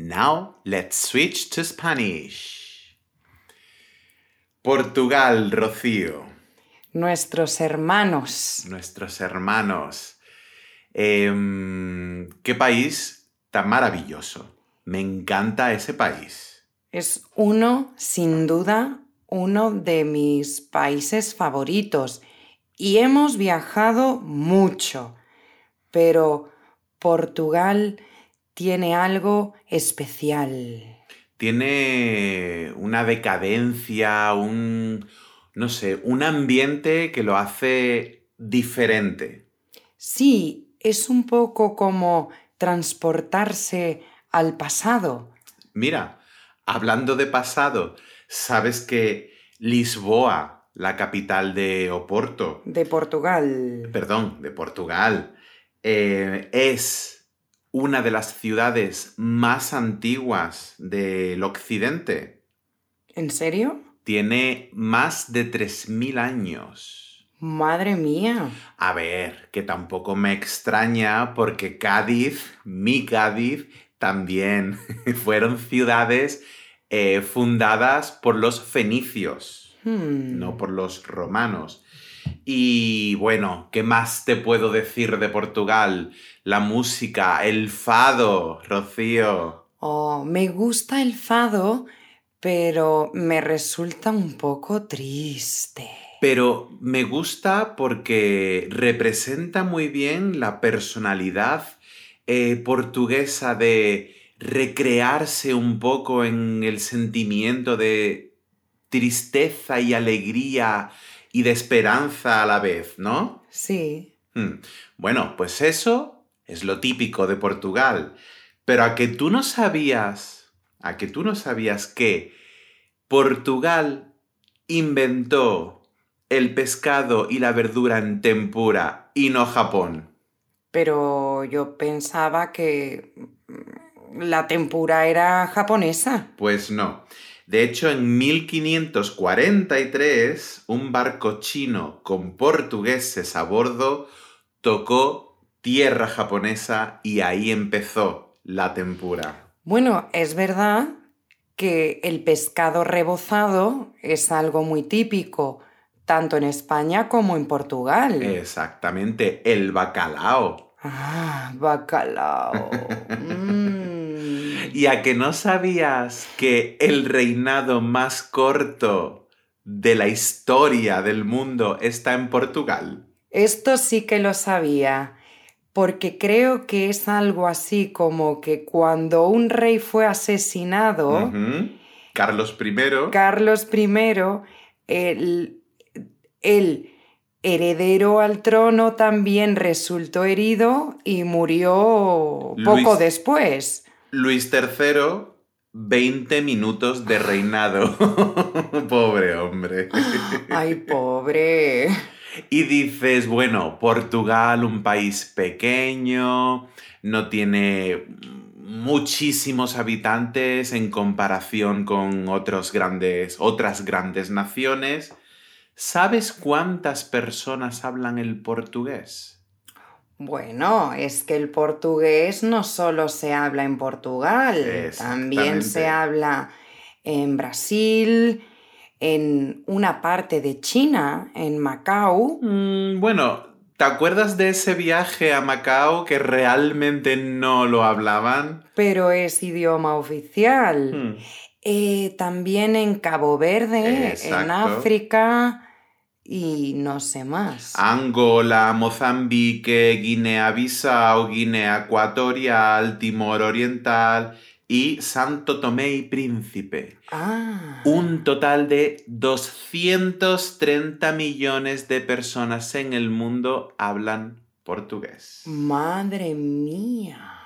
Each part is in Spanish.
Now, let's switch to Spanish. Portugal, Rocío. Nuestros hermanos. Nuestros hermanos. Em, qué país tan maravilloso. Me encanta ese país. Es uno, sin duda, uno de mis países favoritos y hemos viajado mucho, pero Portugal tiene algo especial. Tiene una decadencia, un, no sé, un ambiente que lo hace diferente. Sí, es un poco como transportarse al pasado. Mira, hablando de pasado, ¿sabes que Lisboa, la capital de Oporto, De Portugal. perdón, de Portugal, eh, es una de las ciudades más antiguas del occidente? ¿En serio? Tiene más de 3.000 años. Madre mía. A ver, que tampoco me extraña porque Cádiz, mi Cádiz, también fueron ciudades eh, fundadas por los fenicios, Hmm. no por los romanos. Y bueno, ¿qué más te puedo decir de Portugal? La música, el fado, Rocío. Oh, me gusta el fado, pero me resulta un poco triste. Pero me gusta porque representa muy bien la personalidad eh, portuguesa de recrearse un poco en el sentimiento de tristeza y alegría y de esperanza a la vez, ¿no? Sí. Hmm. Bueno, pues eso es lo típico de Portugal. Pero a que tú no sabías, a que tú no sabías que Portugal inventó el pescado y la verdura en tempura y no Japón. Pero yo pensaba que mm, la tempura era japonesa. Pues no. De hecho, en 1543, un barco chino con portugueses a bordo tocó tierra japonesa y ahí empezó la tempura. Bueno, es verdad que el pescado rebozado es algo muy típico, tanto en España como en Portugal. Exactamente, el bacalao. Ah, bacalao. Mm. ¿Y a que no sabías que el reinado más corto de la historia del mundo está en Portugal? Esto sí que lo sabía, porque creo que es algo así como que cuando un rey fue asesinado. Carlos I. Carlos I, el, el heredero al trono también resultó herido y murió poco Luis- después. Luis III, 20 minutos de reinado. Pobre hombre. Ay, pobre. Y dices, bueno, Portugal, un país pequeño, no tiene muchísimos habitantes en comparación con otros grandes, otras grandes naciones. ¿Sabes cuántas personas hablan el portugués? Bueno, es que el portugués no solo se habla en Portugal, también se habla en Brasil, en una parte de China, en Macao. Mm, bueno, ¿te acuerdas de ese viaje a Macao que realmente no lo hablaban? pero es idioma oficial. Hmm. Eh, también en Cabo Verde, en. África y no sé más. Angola, Mozambique, Guinea-Bissau, Guinea Ecuatorial, Timor Oriental. y Santo Tomé y Príncipe. Ah. Un total de 230 millones de personas en el mundo hablan portugués. Madre mía.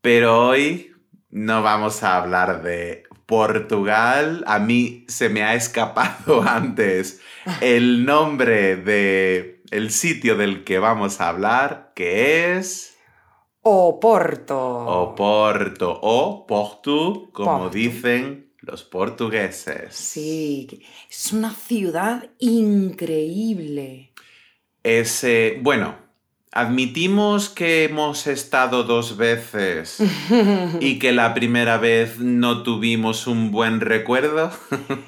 Pero hoy no vamos a hablar de Portugal. A mí se me ha escapado antes el nombre de el sitio del que vamos a hablar, que es Oporto. Oporto o Porto, como Porto. dicen los portugueses. Sí, es una ciudad increíble. Es, eh, bueno, admitimos que hemos estado dos veces y que la primera vez no tuvimos un buen recuerdo.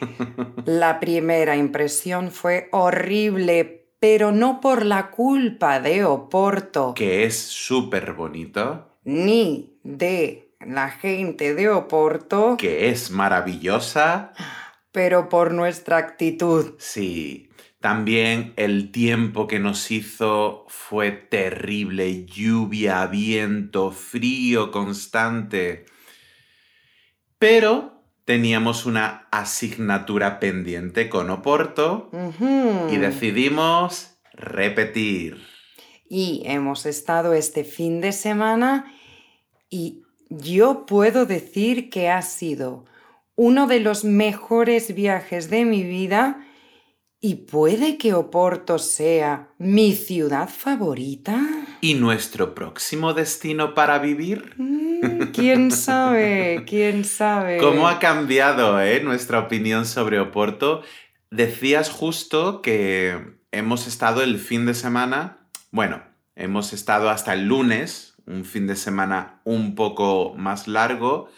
La primera impresión fue horrible, pero no por la culpa de Oporto, que es súper bonito, ni de la gente de Oporto, que es maravillosa. pero por nuestra actitud. Sí, también el tiempo que nos hizo fue terrible, lluvia, viento, frío constante. Pero teníamos una asignatura pendiente con Oporto y decidimos repetir. Y hemos estado este fin de semana y yo puedo decir que ha sido uno de los mejores viajes de mi vida y puede que Oporto sea mi ciudad favorita. ¿Y nuestro próximo destino para vivir? Mm, ¿Quién sabe? ¿Quién sabe? ¿Cómo ha cambiado eh, nuestra opinión sobre Oporto? Decías justo que hemos estado el fin de semana, bueno, hemos estado hasta el lunes, un fin de semana un poco más largo,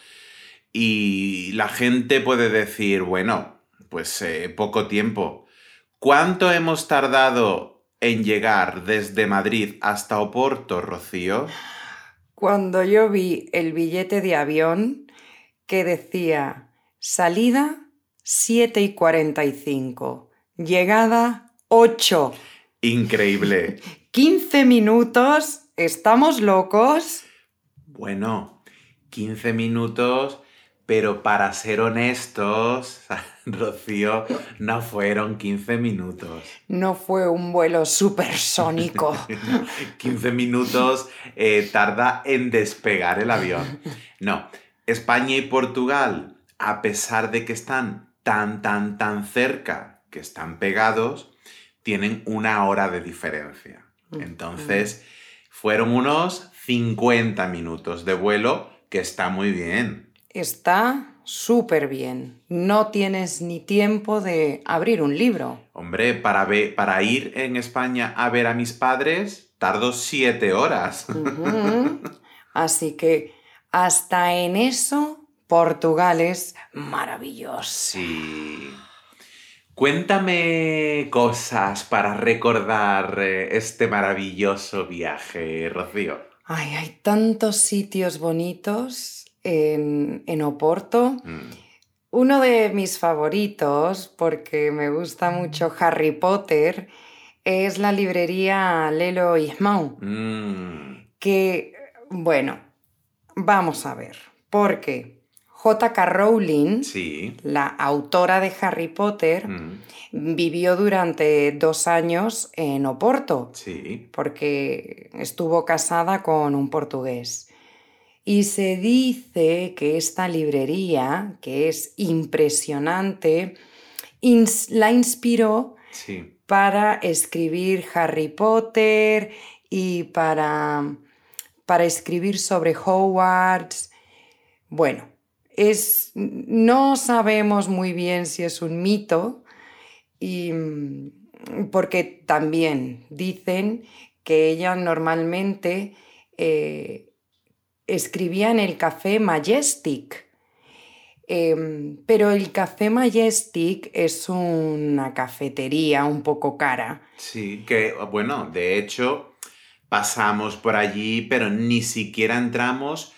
y la gente puede decir, bueno, pues eh, poco tiempo. ¿Cuánto hemos tardado en llegar desde Madrid hasta Oporto, Rocío? Cuando yo vi el billete de avión que decía salida 7 y 45, llegada 8, Increíble. 15 minutos, ¿estamos locos? Bueno, 15 minutos, pero para ser honestos, Rocío, no fueron 15 minutos. No fue un vuelo supersónico. 15 minutos eh, tarda en despegar el avión. No, España y Portugal, a pesar de que están tan, tan, tan cerca, que están pegados, tienen una hora de diferencia. Entonces, fueron unos 50 minutos de vuelo, que está muy bien. Está súper bien. No tienes ni tiempo de abrir un libro. Hombre, para, ir en España a ver a mis padres, tardo siete horas. Así que hasta en eso Portugal es maravilloso. Sí. Cuéntame cosas para recordar eh, este maravilloso viaje, Rocío. Ay, hay tantos sitios bonitos en, en Oporto. Mm, Uno de mis favoritos, porque me gusta mucho Harry Potter, es la librería Lelo Ismau, mm, que, bueno, vamos a ver, porque J.K. Rowling, sí. la autora de Harry Potter, mm, vivió durante dos años en Oporto, sí. porque estuvo casada con un portugués. Y se dice que esta librería, que es impresionante, ins- la inspiró Sí. para escribir Harry Potter y para, para escribir sobre Hogwarts. Bueno, es, no sabemos muy bien si es un mito, y, porque también dicen que ella normalmente eh, escribía en el café Majestic. Em, pero el café Majestic es una cafetería un poco cara. Sí, que bueno, de hecho, pasamos por allí, pero ni siquiera entramos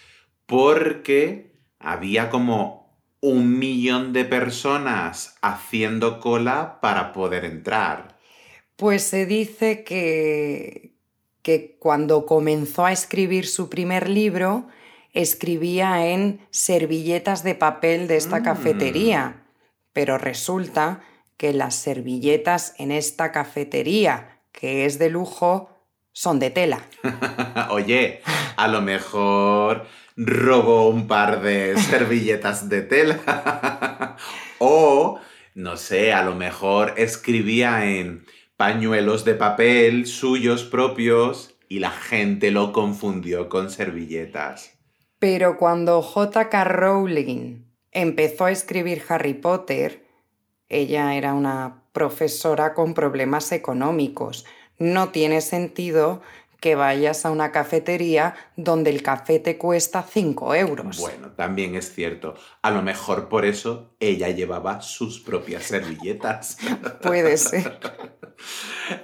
porque había como un millón de personas haciendo cola para poder entrar. Pues se dice que, que cuando comenzó a escribir su primer libro, escribía en servilletas de papel de esta Mm. cafetería, pero resulta que las servilletas en esta cafetería, que es de lujo, son de tela. Oye, a lo mejor robó un par de servilletas de tela. o, no sé, a lo mejor escribía en pañuelos de papel suyos propios y la gente lo confundió con servilletas. Pero cuando J.K. Rowling empezó a escribir Harry Potter, ella era una profesora con problemas económicos. No tiene sentido que vayas a una cafetería donde el café te cuesta 5 euros. Bueno, también es cierto. A lo mejor por eso ella llevaba sus propias servilletas. Puede ser.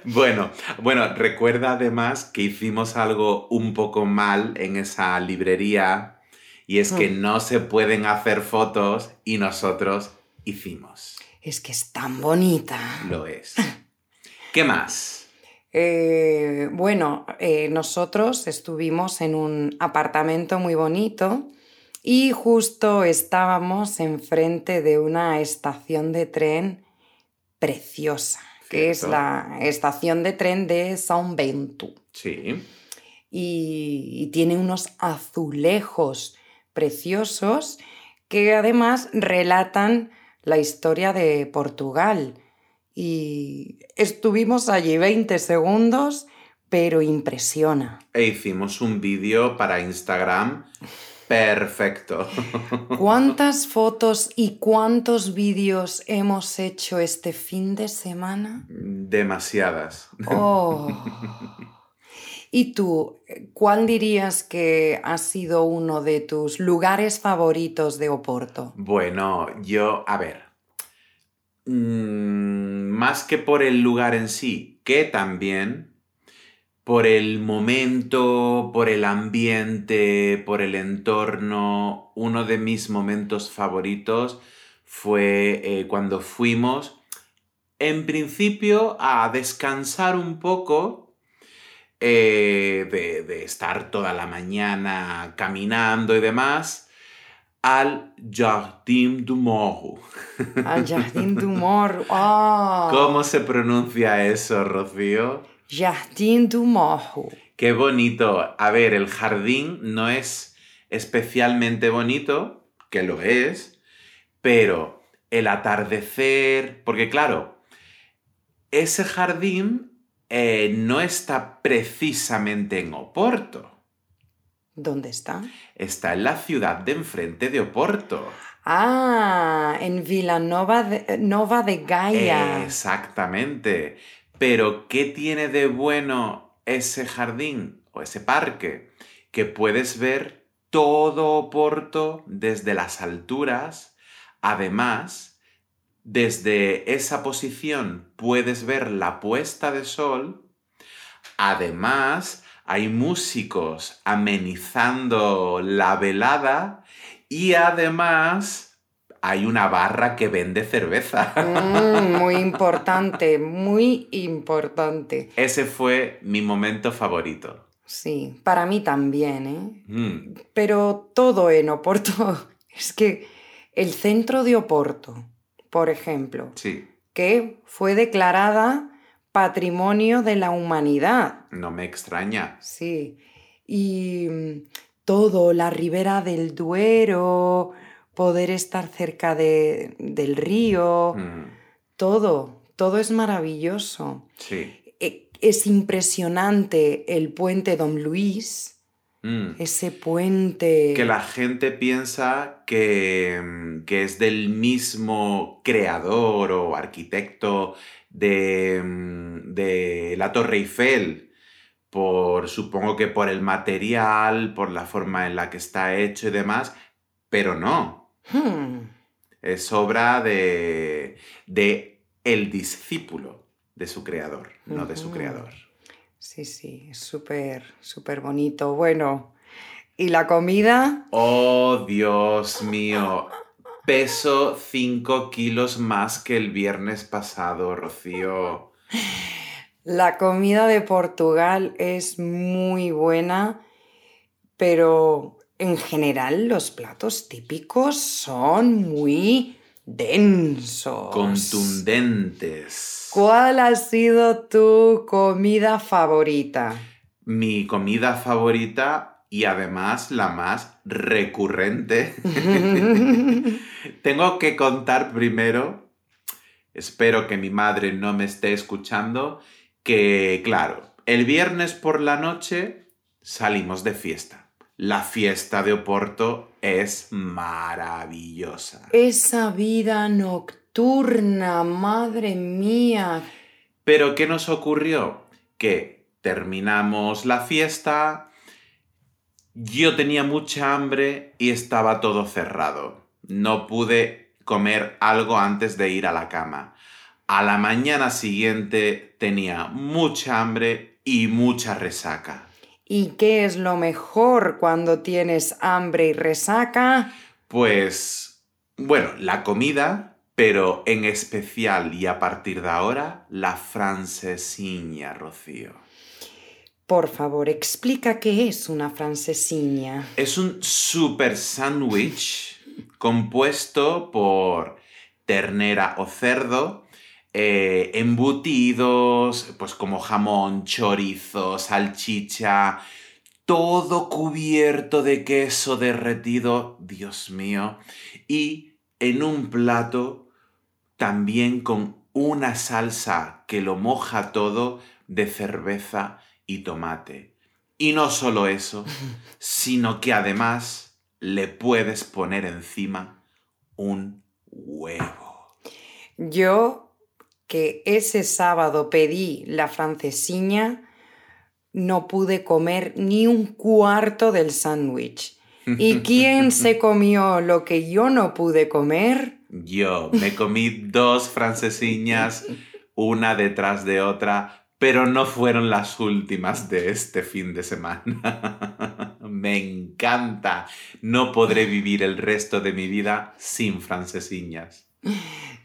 Bueno, bueno, recuerda además que hicimos algo un poco mal en esa librería y es que no se pueden hacer fotos y nosotros hicimos. Es que es tan bonita. Lo es. ¿Qué más? Eh, bueno, eh, nosotros estuvimos en un apartamento muy bonito y justo estábamos enfrente de una estación de tren preciosa, que es la estación de tren de São Bento. Sí. Y, y tiene unos azulejos preciosos que además relatan la historia de Portugal. Y estuvimos allí 20 segundos, pero impresiona. E hicimos un vídeo para Instagram perfecto. ¿Cuántas fotos y cuántos vídeos hemos hecho este fin de semana? Demasiadas. Oh. ¿Y tú, cuál dirías que ha sido uno de tus lugares favoritos de Oporto? Bueno, yo, a ver, mm, más que por el lugar en sí, que también por el momento, por el ambiente, por el entorno, uno de mis momentos favoritos fue eh, cuando fuimos, en principio, a descansar un poco eh, de, de estar toda la mañana caminando y demás, al Jardin du Moro. Al Jardín du Moro. Ah, ¿Cómo se pronuncia eso, Rocío? Jardín du Moro. Qué bonito. A ver, el jardín no es especialmente bonito, que lo es, pero el atardecer, porque claro, ese jardín eh, no está precisamente en Oporto, ¿Dónde está? está en la ciudad de enfrente de Oporto. Ah, en Villanova de, Nova de Gaia. Exactamente. Pero, ¿qué tiene de bueno ese jardín o ese parque? Que puedes ver todo Oporto desde las alturas. Además, desde esa posición puedes ver la puesta de sol. Además, hay músicos amenizando la velada y además hay una barra que vende cerveza. Mm, muy importante, muy importante. Ese fue mi momento favorito. Sí, para mí también, ¿eh? Mm, Pero todo en Oporto. Es que el centro de Oporto, por ejemplo, sí, que fue declarada Patrimonio de la Humanidad. no me extraña. Sí. Y mm, todo, la ribera del Duero, poder estar cerca de- del río, Mm, todo, todo es maravilloso. sí. E- Es impresionante el puente Don Luis, Mm. ese puente. Que la gente piensa que, que es del mismo creador o arquitecto de, mm, de la Torre Eiffel, por, supongo que por el material, por la forma en la que está hecho y demás, pero no, Hmm, es obra de, de el discípulo de su creador, no de su creador. Sí, sí, es súper, súper bonito. Bueno, ¿y la comida? Oh, Dios mío. Peso 5 kilos más que el viernes pasado, Rocío. La comida de Portugal es muy buena, pero en general los platos típicos son muy densos. Contundentes. ¿Cuál ha sido tu comida favorita? Mi comida favorita y además la más recurrente. Tengo que contar primero, espero que mi madre no me esté escuchando, que claro, el viernes por la noche salimos de fiesta. La fiesta de Oporto es maravillosa. Esa vida nocturna, madre mía. Pero ¿qué nos ocurrió? Que terminamos la fiesta, yo tenía mucha hambre y estaba todo cerrado. No pude comer algo antes de ir a la cama. A la mañana siguiente tenía mucha hambre y mucha resaca. ¿Y qué es lo mejor cuando tienes hambre y resaca? Pues, bueno, la comida, pero en especial y a partir de ahora, la francesiña, Rocío. Por favor, explica qué es una francesiña. Es un super sándwich compuesto por ternera o cerdo, eh, embutidos, pues como jamón, chorizo, salchicha, todo cubierto de queso derretido, Dios mío, y en un plato también con una salsa que lo moja todo de cerveza y tomate. Y no solo eso, sino que además le puedes poner encima un huevo. Yo que ese sábado pedí la francesiña, no pude comer ni un cuarto del sándwich. ¿Y quién se comió lo que yo no pude comer? Yo me comí dos francesiñas, una detrás de otra, pero no fueron las últimas de este fin de semana. me encanta. No podré vivir el resto de mi vida sin francesiñas.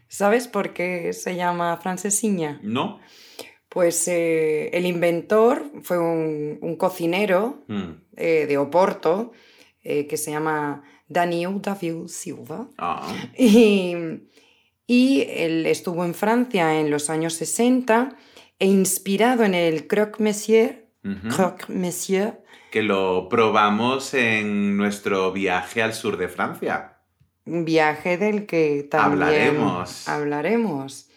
¿Sabes por qué se llama francesiña? No. Pues eh, el inventor fue un, cocinero Mm. eh, de Oporto eh, que se llama Daniel David Silva. Ah, Y, y él estuvo en Francia en los años 60 e inspirado en el croque monsieur, croque monsieur, Que lo probamos en nuestro viaje al sur de Francia. un viaje del que también Hablaremos. hablaremos.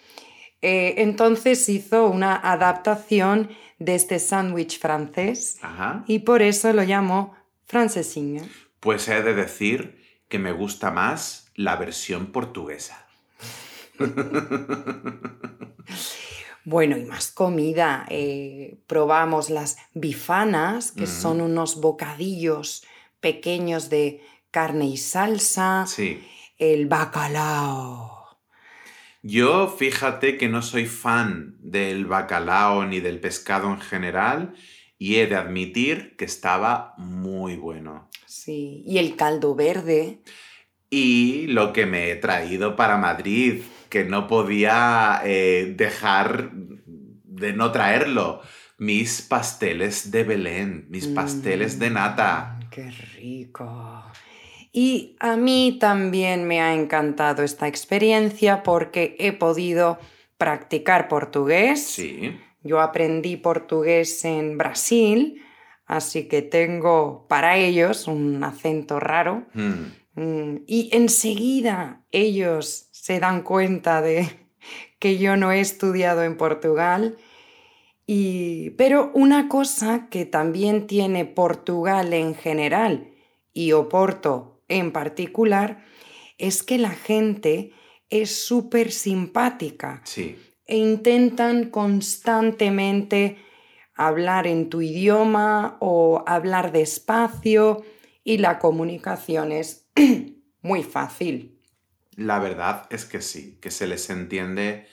Eh, entonces hizo una adaptación de este sándwich francés Ajá. y por eso lo llamó francesiña. Pues he de decir que me gusta más la versión portuguesa. Bueno, y más comida. eh, probamos las bifanas, que son unos bocadillos pequeños de carne y salsa. Sí. El bacalao. Yo fíjate que no soy fan del bacalao ni del pescado en general y he de admitir que estaba muy bueno. Sí, y el caldo verde. Y lo que me he traído para Madrid, que no podía eh, dejar de no traerlo. Mis pasteles de Belén, mis pasteles de nata. Mm, ¡Qué rico! Y a mí también me ha encantado esta experiencia porque he podido practicar portugués. Sí. Yo aprendí portugués en Brasil, así que tengo para ellos un acento raro. Mm. Mm, Y enseguida ellos se dan cuenta de que yo no he estudiado en Portugal. Y, pero una cosa que también tiene Portugal en general y Oporto en particular es que la gente es súper simpática Sí. e intentan constantemente hablar en tu idioma o hablar despacio y la comunicación es muy fácil. La verdad es que sí, que se les entiende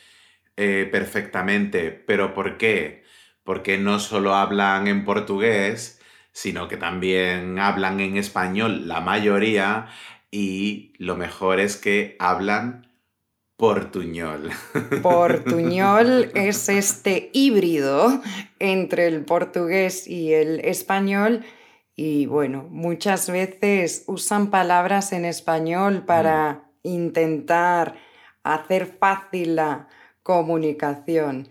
eh, perfectamente. ¿Pero por qué? Porque no solo hablan en portugués, sino que también hablan en español la mayoría y lo mejor es que hablan portuñol. Portuñol es este híbrido entre el portugués y el español Y bueno, muchas veces usan palabras en español para intentar hacer fácil la comunicación.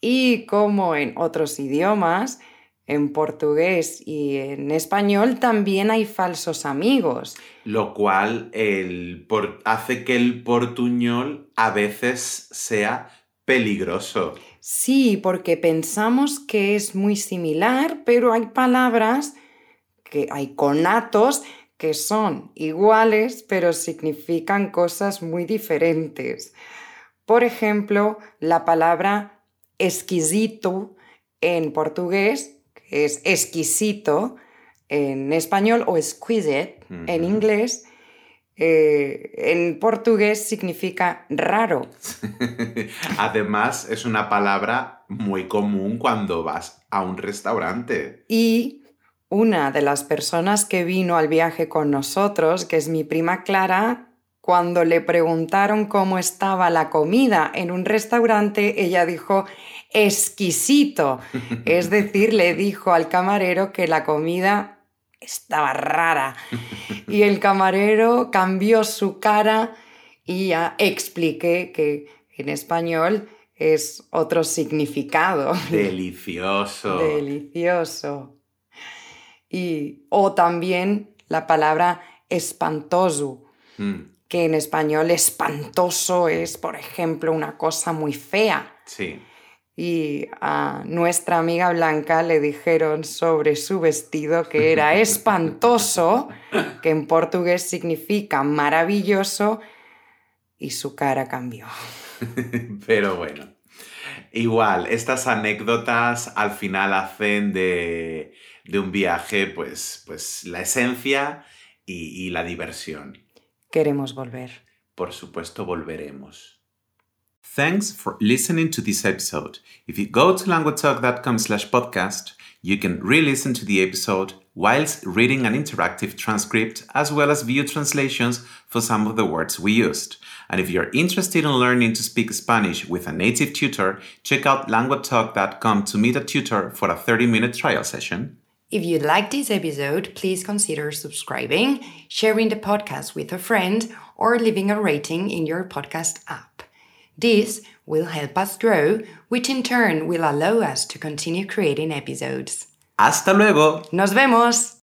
Y como en otros idiomas, en portugués y en español también hay falsos amigos. Lo cual hace que el portuñol a veces sea peligroso. Sí, porque pensamos que es muy similar, pero hay palabras que hay conatos que son iguales, pero significan cosas muy diferentes. Por ejemplo, la palabra exquisito en portugués, que es exquisito en español, o exquisite en inglés, eh, en portugués significa raro. Además, es una palabra muy común cuando vas a un restaurante. Y una de las personas que vino al viaje con nosotros, que es mi prima Clara, cuando le preguntaron cómo estaba la comida en un restaurante, ella dijo exquisito. Es decir, le dijo al camarero que la comida estaba rara. Y el camarero cambió su cara y ya expliqué que en español es otro significado. Delicioso. Delicioso. Y, o también la palabra espantoso, mm. que en español espantoso es, por ejemplo, una cosa muy fea. Sí y a nuestra amiga Blanca le dijeron sobre su vestido que era espantoso, que en portugués significa maravilloso, y su cara cambió. Pero bueno, igual, estas anécdotas al final hacen de, un viaje pues, pues la esencia y, y la diversión. Queremos volver. Por supuesto, volveremos. Thanks for listening to this episode. If you go to languagetalk.com slash podcast, you can re-listen to the episode whilst reading an interactive transcript as well as view translations for some of the words we used. And if you're interested in learning to speak Spanish with a native tutor, check out languagetalk.com to meet a tutor for a 30-minute trial session. If you like this episode, please consider subscribing, sharing the podcast with a friend, or leaving a rating in your podcast app. This will help us grow, which in turn will allow us to continue creating episodes. Hasta luego. Nos vemos.